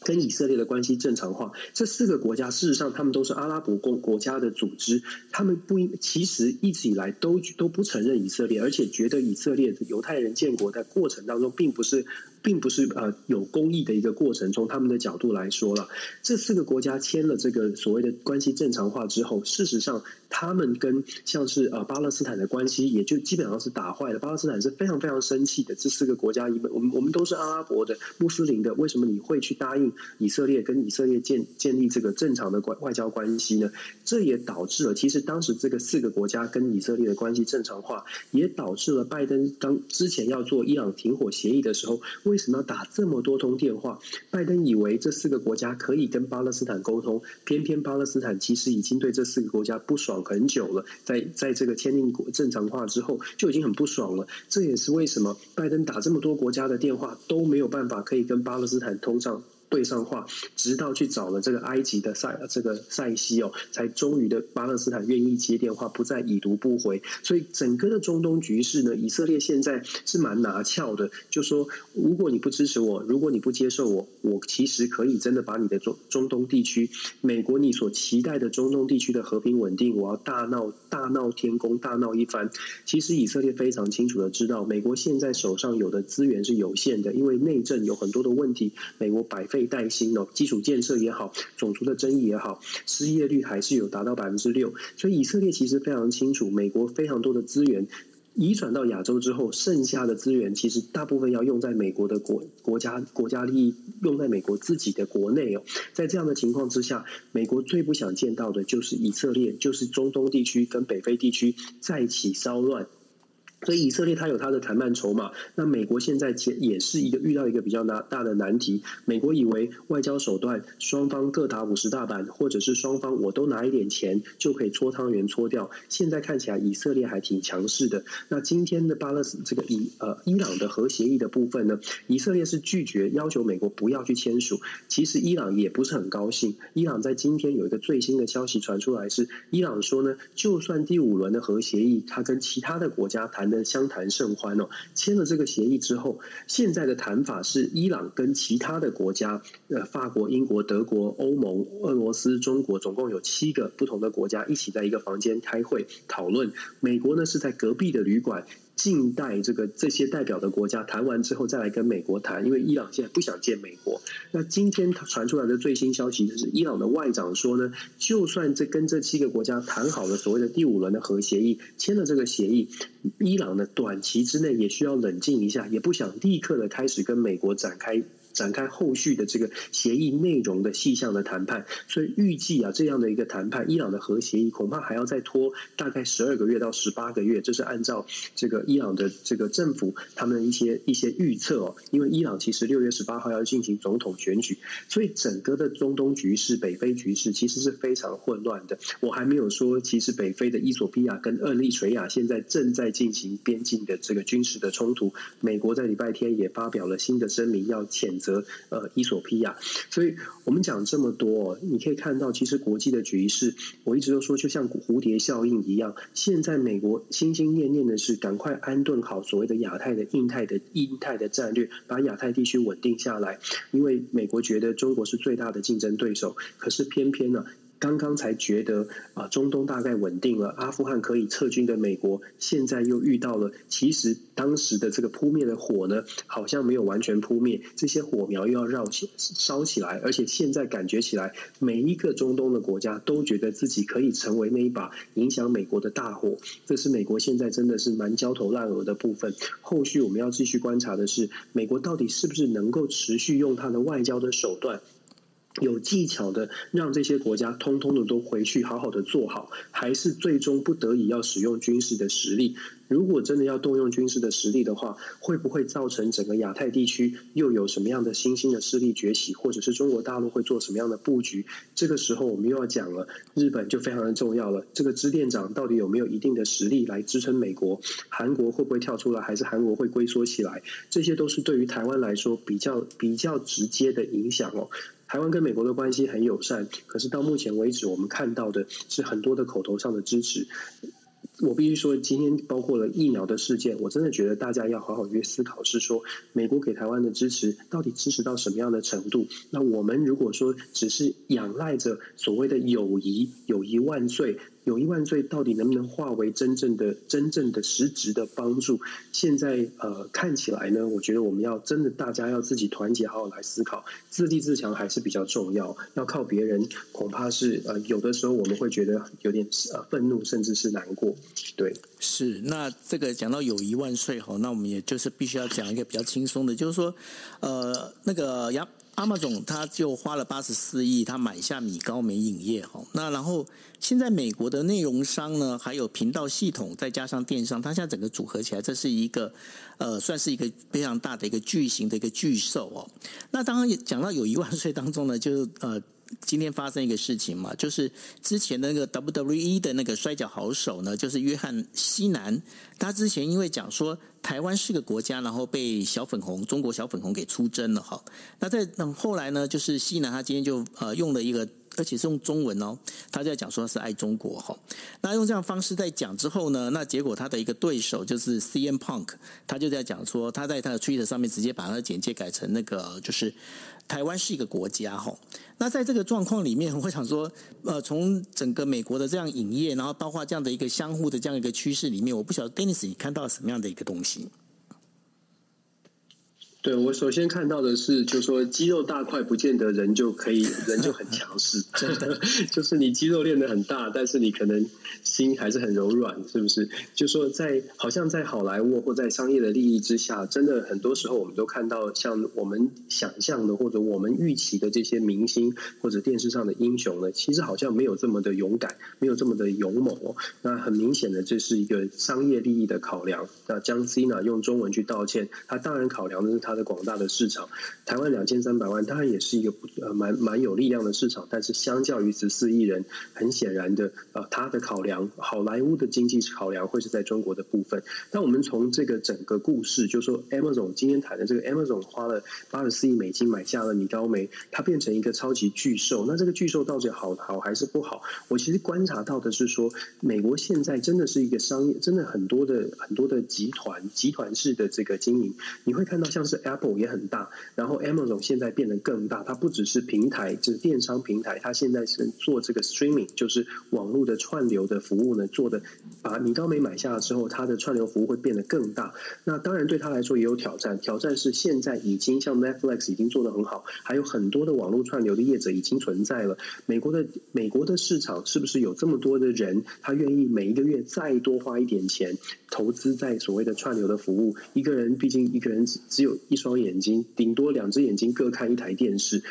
跟以色列的关系正常化。这四个国家事实上，他们都是阿拉伯国国家的组织，他们不应其实一直以来都都不承认以色列，而且觉得以色列的犹太人建国在过程当中，并不是并不是呃有公益的一个过程。从他们的角度来说了，这四个国家签了这个所谓的关系正常化之后，事实上他们跟像是呃巴勒斯坦的关系也就基本上是打坏了。巴勒斯坦是非常非常生气的。这四个国家，一本我们我们都是阿拉伯的穆斯林的，为什么你会去答应以色列跟以色列建建立这个正常的关外交关系呢？这也导致了，其实当时这个四个国家跟以色列的关系正常化，也导致了拜登当之前要做伊朗停火协议的时候，为什么要打这么多通电话？拜登以为这四个国家可以跟巴勒斯坦沟通，偏偏巴勒斯坦其实已经对这四个国家不爽很久了，在在这个签订正常化之后，就已经很不爽了。这也是为什么拜登打这么多国家的电话都没有办法可以跟巴勒斯坦通上。对上话，直到去找了这个埃及的塞这个塞西哦，才终于的巴勒斯坦愿意接电话，不再已读不回。所以整个的中东局势呢，以色列现在是蛮拿翘的，就说如果你不支持我，如果你不接受我，我其实可以真的把你的中中东地区，美国你所期待的中东地区的和平稳定，我要大闹大闹天宫，大闹一番。其实以色列非常清楚的知道，美国现在手上有的资源是有限的，因为内政有很多的问题，美国百废待兴哦，基础建设也好，种族的争议也好，失业率还是有达到百分之六，所以以色列其实非常清楚，美国非常多的资源移转到亚洲之后，剩下的资源其实大部分要用在美国的国国家国家利益，用在美国自己的国内哦。在这样的情况之下，美国最不想见到的就是以色列，就是中东地区跟北非地区再起骚乱。所以以色列它有它的谈判筹码，那美国现在也也是一个遇到一个比较大大的难题。美国以为外交手段双方各打五十大板，或者是双方我都拿一点钱就可以搓汤圆搓掉。现在看起来以色列还挺强势的。那今天的巴勒斯这个伊呃伊朗的核协议的部分呢，以色列是拒绝要求美国不要去签署。其实伊朗也不是很高兴。伊朗在今天有一个最新的消息传出来是，伊朗说呢，就算第五轮的核协议，他跟其他的国家谈。相谈甚欢哦，签了这个协议之后，现在的谈法是伊朗跟其他的国家，呃，法国、英国、德国、欧盟、俄罗斯、中国，总共有七个不同的国家一起在一个房间开会讨论。美国呢是在隔壁的旅馆。近代这个这些代表的国家谈完之后，再来跟美国谈，因为伊朗现在不想见美国。那今天传出来的最新消息就是，伊朗的外长说呢，就算这跟这七个国家谈好了所谓的第五轮的核协议，签了这个协议，伊朗呢短期之内也需要冷静一下，也不想立刻的开始跟美国展开。展开后续的这个协议内容的细项的谈判，所以预计啊，这样的一个谈判，伊朗的核协议恐怕还要再拖大概十二个月到十八个月，这是按照这个伊朗的这个政府他们一些一些预测哦。因为伊朗其实六月十八号要进行总统选举，所以整个的中东局势、北非局势其实是非常混乱的。我还没有说，其实北非的伊索比亚跟厄立垂亚现在正在进行边境的这个军事的冲突。美国在礼拜天也发表了新的声明，要谴责。呃，伊索比亚，所以我们讲这么多，你可以看到，其实国际的局势，我一直都说，就像蝴蝶效应一样。现在美国心心念念的是赶快安顿好所谓的亚太的、印太的、印太的战略，把亚太地区稳定下来。因为美国觉得中国是最大的竞争对手，可是偏偏呢。刚刚才觉得啊，中东大概稳定了，阿富汗可以撤军的美国，现在又遇到了，其实当时的这个扑灭的火呢，好像没有完全扑灭，这些火苗又要绕起烧起来，而且现在感觉起来，每一个中东的国家都觉得自己可以成为那一把影响美国的大火，这是美国现在真的是蛮焦头烂额的部分。后续我们要继续观察的是，美国到底是不是能够持续用它的外交的手段。有技巧的让这些国家通通的都回去好好的做好，还是最终不得已要使用军事的实力？如果真的要动用军事的实力的话，会不会造成整个亚太地区又有什么样的新兴的势力崛起，或者是中国大陆会做什么样的布局？这个时候我们又要讲了，日本就非常的重要了。这个支店长到底有没有一定的实力来支撑美国？韩国会不会跳出来，还是韩国会龟缩起来？这些都是对于台湾来说比较比较直接的影响哦。台湾跟美国的关系很友善，可是到目前为止，我们看到的是很多的口头上的支持。我必须说，今天包括了疫苗的事件，我真的觉得大家要好好去思考，是说美国给台湾的支持到底支持到什么样的程度？那我们如果说只是仰赖着所谓的友谊，友谊万岁，有一万岁到底能不能化为真正的、真正的实质的帮助？现在呃，看起来呢，我觉得我们要真的大家要自己团结，好好来思考，自立自强还是比较重要。要靠别人，恐怕是呃，有的时候我们会觉得有点呃愤怒，甚至是难过。对，
是。那这个讲到友谊万岁哈，那我们也就是必须要讲一个比较轻松的，就是说呃，那个杨。汤马总他就花了八十四亿，他买下米高梅影业哈。那然后现在美国的内容商呢，还有频道系统，再加上电商，它现在整个组合起来，这是一个呃，算是一个非常大的一个巨型的一个巨兽哦。那当然也讲到有一万岁当中呢，就是呃。今天发生一个事情嘛，就是之前的那个 WWE 的那个摔跤好手呢，就是约翰西南，他之前因为讲说台湾是个国家，然后被小粉红中国小粉红给出征了哈。那在那后来呢，就是西南他今天就呃用了一个，而且是用中文哦，他在讲说他是爱中国哈。那用这样方式在讲之后呢，那结果他的一个对手就是 CM Punk，他就在讲说他在他的 Twitter 上面直接把他的简介改成那个就是。台湾是一个国家，哈。那在这个状况里面，我想说，呃，从整个美国的这样影业，然后包括这样的一个相互的这样一个趋势里面，我不晓得 Dennis 你看到了什么样的一个东西？
对，我首先看到的是，就是说肌肉大块不见得人就可以，人就很强势，[LAUGHS] 真的，就是你肌肉练得很大，但是你可能心还是很柔软，是不是？就是说在好像在好莱坞或在商业的利益之下，真的很多时候我们都看到像我们想象的或者我们预期的这些明星或者电视上的英雄呢，其实好像没有这么的勇敢，没有这么的勇猛哦。那很明显的，这是一个商业利益的考量。那江 Cena 用中文去道歉，他当然考量的是他。它的广大的市场，台湾两千三百万，当然也是一个呃蛮蛮有力量的市场，但是相较于十四亿人，很显然的，呃，他的考量，好莱坞的经济考量会是在中国的部分。那我们从这个整个故事，就说 Amazon 今天谈的这个 Amazon 花了八十四亿美金买下了米高梅，它变成一个超级巨兽。那这个巨兽到底好好还是不好？我其实观察到的是说，美国现在真的是一个商业，真的很多的很多的集团集团式的这个经营，你会看到像是。Apple 也很大，然后 Amazon 现在变得更大。它不只是平台，就是电商平台，它现在是做这个 streaming，就是网络的串流的服务呢，做的把米高梅买下了之后，它的串流服务会变得更大。那当然对他来说也有挑战，挑战是现在已经像 Netflix 已经做得很好，还有很多的网络串流的业者已经存在了。美国的美国的市场是不是有这么多的人，他愿意每一个月再多花一点钱投资在所谓的串流的服务？一个人毕竟一个人只只有。一双眼睛，顶多两只眼睛各看一台电视，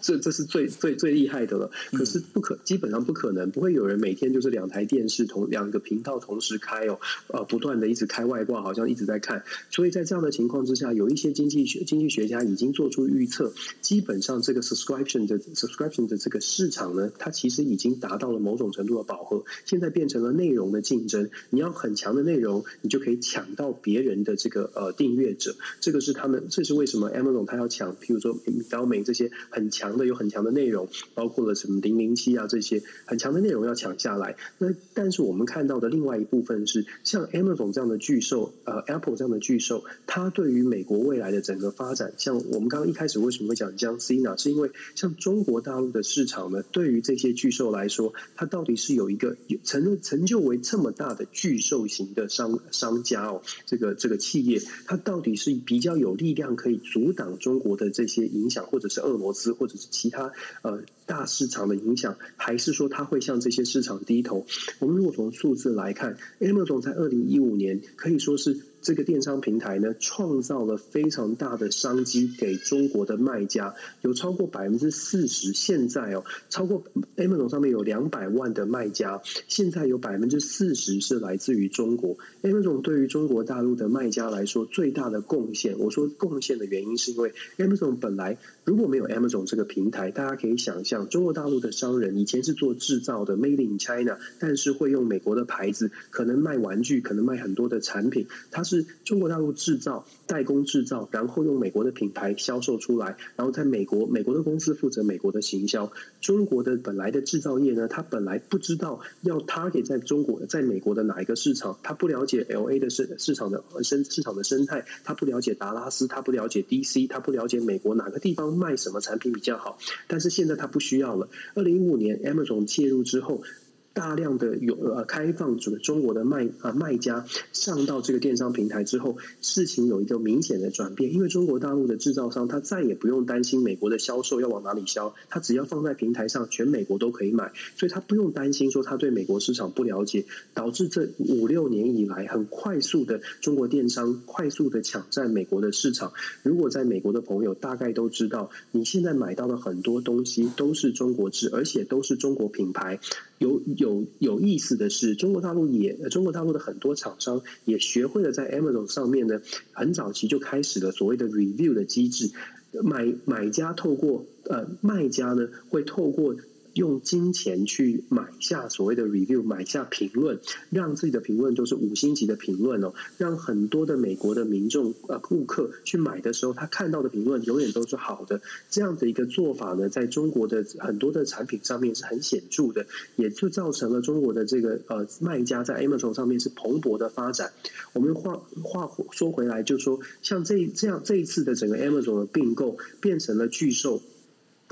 这这是最最最厉害的了。可是不可，基本上不可能，不会有人每天就是两台电视同两个频道同时开哦，呃，不断的一直开外挂，好像一直在看。所以在这样的情况之下，有一些经济学经济学家已经做出预测，基本上这个 subscription 的 subscription 的这个市场呢，它其实已经达到了某种程度的饱和，现在变成了内容的竞争。你要很强的内容，你就可以抢到别人的这个呃订阅者，这个是他。那这是为什么？Amazon 它要抢，譬如说米高梅这些很强的、有很强的内容，包括了什么零零七啊这些很强的内容要抢下来。那但是我们看到的另外一部分是，像 Amazon 这样的巨兽，呃，Apple 这样的巨兽，它对于美国未来的整个发展，像我们刚刚一开始为什么会讲江 C 呢？是因为像中国大陆的市场呢，对于这些巨兽来说，它到底是有一个成成就为这么大的巨兽型的商商家哦，这个这个企业，它到底是比较有。力量可以阻挡中国的这些影响，或者是俄罗斯，或者是其他呃大市场的影响，还是说它会向这些市场低头？我们如果从数字来看，Amazon 在二零一五年可以说是。这个电商平台呢，创造了非常大的商机给中国的卖家，有超过百分之四十。现在哦，超过 Amazon 上面有两百万的卖家，现在有百分之四十是来自于中国。Amazon 对于中国大陆的卖家来说，最大的贡献，我说贡献的原因是因为 Amazon 本来如果没有 Amazon 这个平台，大家可以想象，中国大陆的商人以前是做制造的，Made in China，但是会用美国的牌子，可能卖玩具，可能卖很多的产品，它是中国大陆制造、代工制造，然后用美国的品牌销售出来，然后在美国，美国的公司负责美国的行销。中国的本来的制造业呢，他本来不知道要 target 在中国、在美国的哪一个市场，他不了解 LA 的市市场的生市场的生态，他不了解达拉斯，他不了解 DC，他不了解美国哪个地方卖什么产品比较好。但是现在他不需需要了。二零一五年 Amazon 介入之后。大量的有呃开放准中国的卖啊卖家上到这个电商平台之后，事情有一个明显的转变，因为中国大陆的制造商他再也不用担心美国的销售要往哪里销，他只要放在平台上，全美国都可以买，所以他不用担心说他对美国市场不了解，导致这五六年以来很快速的中国电商快速的抢占美国的市场。如果在美国的朋友大概都知道，你现在买到的很多东西都是中国制，而且都是中国品牌，有有。有意思的是，中国大陆也，中国大陆的很多厂商也学会了在 Amazon 上面呢，很早期就开始了所谓的 review 的机制，买买家透过呃卖家呢会透过。用金钱去买下所谓的 review，买下评论，让自己的评论都是五星级的评论哦，让很多的美国的民众呃顾客去买的时候，他看到的评论永远都是好的。这样的一个做法呢，在中国的很多的产品上面是很显著的，也就造成了中国的这个呃卖家在 Amazon 上面是蓬勃的发展。我们话话说回来，就说像这这样这一次的整个 Amazon 的并购变成了巨兽。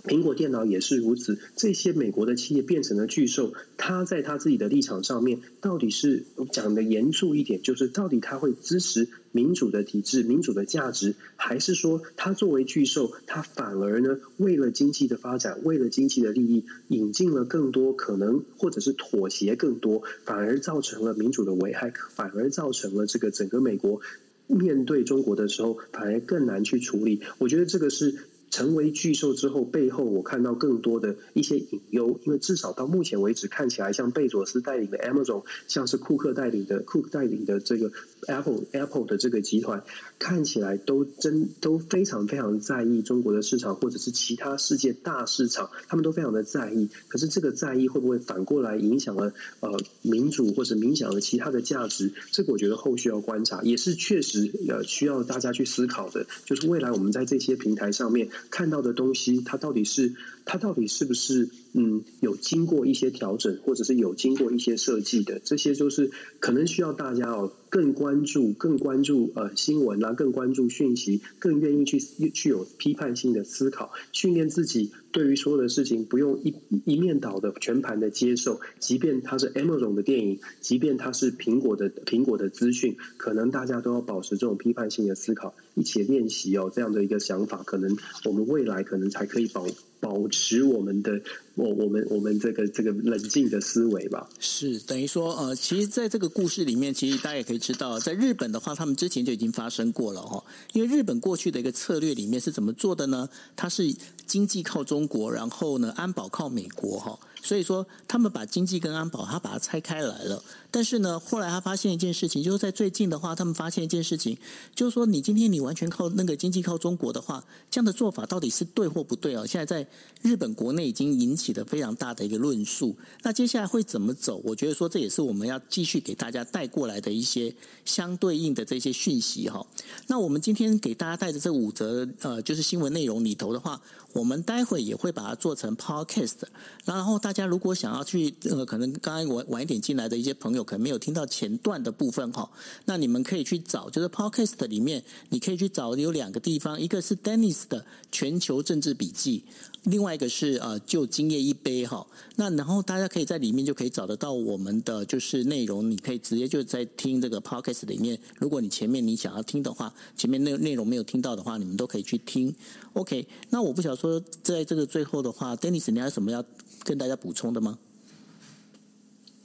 苹果电脑也是如此，这些美国的企业变成了巨兽，他在他自己的立场上面，到底是讲的严肃一点，就是到底他会支持民主的体制、民主的价值，还是说他作为巨兽，他反而呢为了经济的发展，为了经济的利益，引进了更多可能，或者是妥协更多，反而造成了民主的危害，反而造成了这个整个美国面对中国的时候，反而更难去处理。我觉得这个是。成为巨兽之后，背后我看到更多的一些隐忧，因为至少到目前为止，看起来像贝佐斯带领的 Amazon，像是库克带领的库克带领的这个 Apple Apple 的这个集团，看起来都真都非常非常在意中国的市场，或者是其他世界大市场，他们都非常的在意。可是这个在意会不会反过来影响了呃民主，或者影响了其他的价值？这个我觉得后续要观察，也是确实呃需要大家去思考的，就是未来我们在这些平台上面。看到的东西，它到底是它到底是不是嗯有经过一些调整，或者是有经过一些设计的？这些就是可能需要大家哦更关注、更关注呃新闻啊，更关注讯息，更愿意去去有批判性的思考，训练自己对于所有的事情不用一一面倒的全盘的接受，即便它是 Amazon 的电影，即便它是苹果的苹果的资讯，可能大家都要保持这种批判性的思考，一起练习哦这样的一个想法，可能我们未来可能才可以保保持我们的我我们我们这个这个冷静的思维吧。
是等于说呃，其实在这个故事里面，其实大家也可以知道，在日本的话，他们之前就已经发生过了哈。因为日本过去的一个策略里面是怎么做的呢？它是经济靠中国，然后呢，安保靠美国哈。所以说，他们把经济跟安保，他把它拆开来了。但是呢，后来他发现一件事情，就是在最近的话，他们发现一件事情，就是说，你今天你完全靠那个经济靠中国的话，这样的做法到底是对或不对啊？现在在日本国内已经引起了非常大的一个论述。那接下来会怎么走？我觉得说，这也是我们要继续给大家带过来的一些相对应的这些讯息哈。那我们今天给大家带着这五则呃，就是新闻内容里头的话，我们待会也会把它做成 podcast，然后大。大家如果想要去呃，可能刚刚晚晚一点进来的一些朋友，可能没有听到前段的部分哈，那你们可以去找，就是 Podcast 里面，你可以去找有两个地方，一个是 Dennis 的全球政治笔记，另外一个是呃就今夜一杯哈。那然后大家可以在里面就可以找得到我们的就是内容，你可以直接就在听这个 Podcast 里面。如果你前面你想要听的话，前面内内容没有听到的话，你们都可以去听。OK，那我不想说在这个最后的话，Dennis 你还有什么要跟大家补充的吗？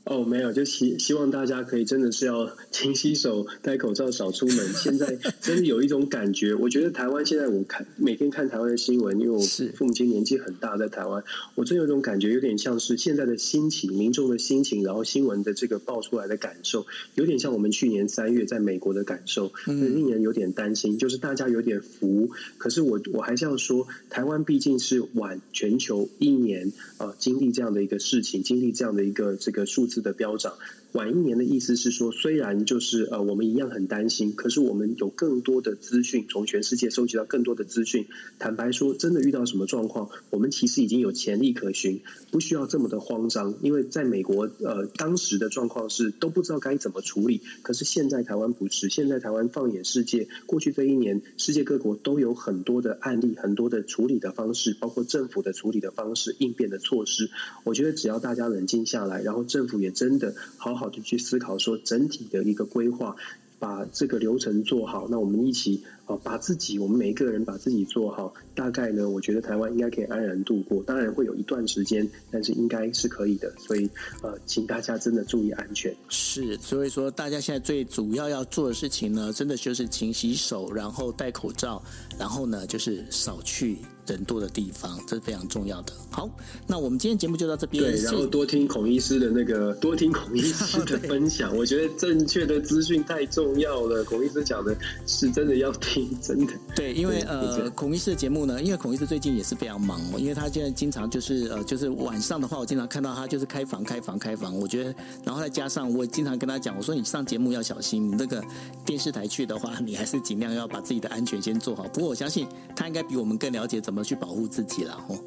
哦，没有，就希希望大家可以真的是要勤洗手、戴口罩、少出门。现在 [LAUGHS] 真的有一种感觉，我觉得台湾现在我看每天看台湾的新闻，因为我父母亲年纪很大，在台湾，我真有一种感觉，有点像是现在的心情、民众的心情，然后新闻的这个爆出来的感受，有点像我们去年三月在美国的感受，令人有点担心。就是大家有点浮，可是我我还是要说，台湾毕竟是晚全球一年啊，经历这样的一个事情，经历这样的一个这个数字。的飙涨。晚一年的意思是说，虽然就是呃我们一样很担心，可是我们有更多的资讯，从全世界收集到更多的资讯。坦白说，真的遇到什么状况，我们其实已经有潜力可循，不需要这么的慌张。因为在美国，呃，当时的状况是都不知道该怎么处理，可是现在台湾不是，现在台湾放眼世界，过去这一年，世界各国都有很多的案例，很多的处理的方式，包括政府的处理的方式、应变的措施。我觉得只要大家冷静下来，然后政府也真的好好好的去思考，说整体的一个规划，把这个流程做好，那我们一起。把自己，我们每一个人把自己做好，大概呢，我觉得台湾应该可以安然度过。当然会有一段时间，但是应该是可以的。所以，呃，请大家真的注意安全。
是，所以说大家现在最主要要做的事情呢，真的就是勤洗手，然后戴口罩，然后呢，就是少去人多的地方，这是非常重要的。好，那我们今天节目就到这边。
对，然后多听孔医师的那个，多听孔医师的 [LAUGHS] 分享。我觉得正确的资讯太重要了。孔医师讲的是真的要听。真的
对，因为呃，孔医师的节目呢，因为孔医师最近也是非常忙哦，因为他现在经常就是呃，就是晚上的话，我经常看到他就是开房、开房、开房。我觉得，然后再加上我也经常跟他讲，我说你上节目要小心，你那个电视台去的话，你还是尽量要把自己的安全先做好。不过我相信他应该比我们更了解怎么去保护自己了哦。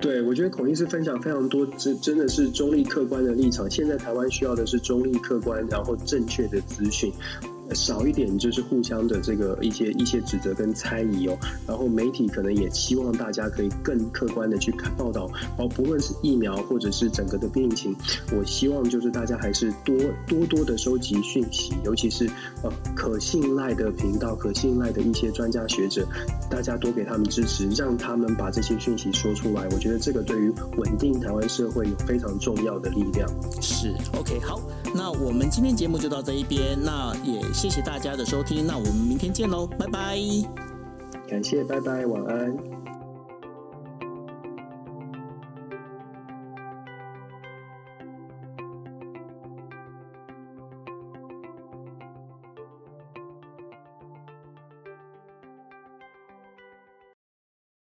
对，我觉得孔医师分享非常多，真真的是中立客观的立场。现在台湾需要的是中立客观，然后正确的资讯。少一点就是互相的这个一些一些指责跟猜疑哦，然后媒体可能也希望大家可以更客观的去看报道哦，不论是疫苗或者是整个的病情，我希望就是大家还是多多多的收集讯息，尤其是呃可信赖的频道、可信赖的一些专家学者，大家多给他们支持，让他们把这些讯息说出来，我觉得这个对于稳定台湾社会有非常重要的力量。
是，OK，好，那我们今天节目就到这一边，那也。谢谢大家的收听，那我们明天见喽，拜拜。
感谢，拜拜，晚安。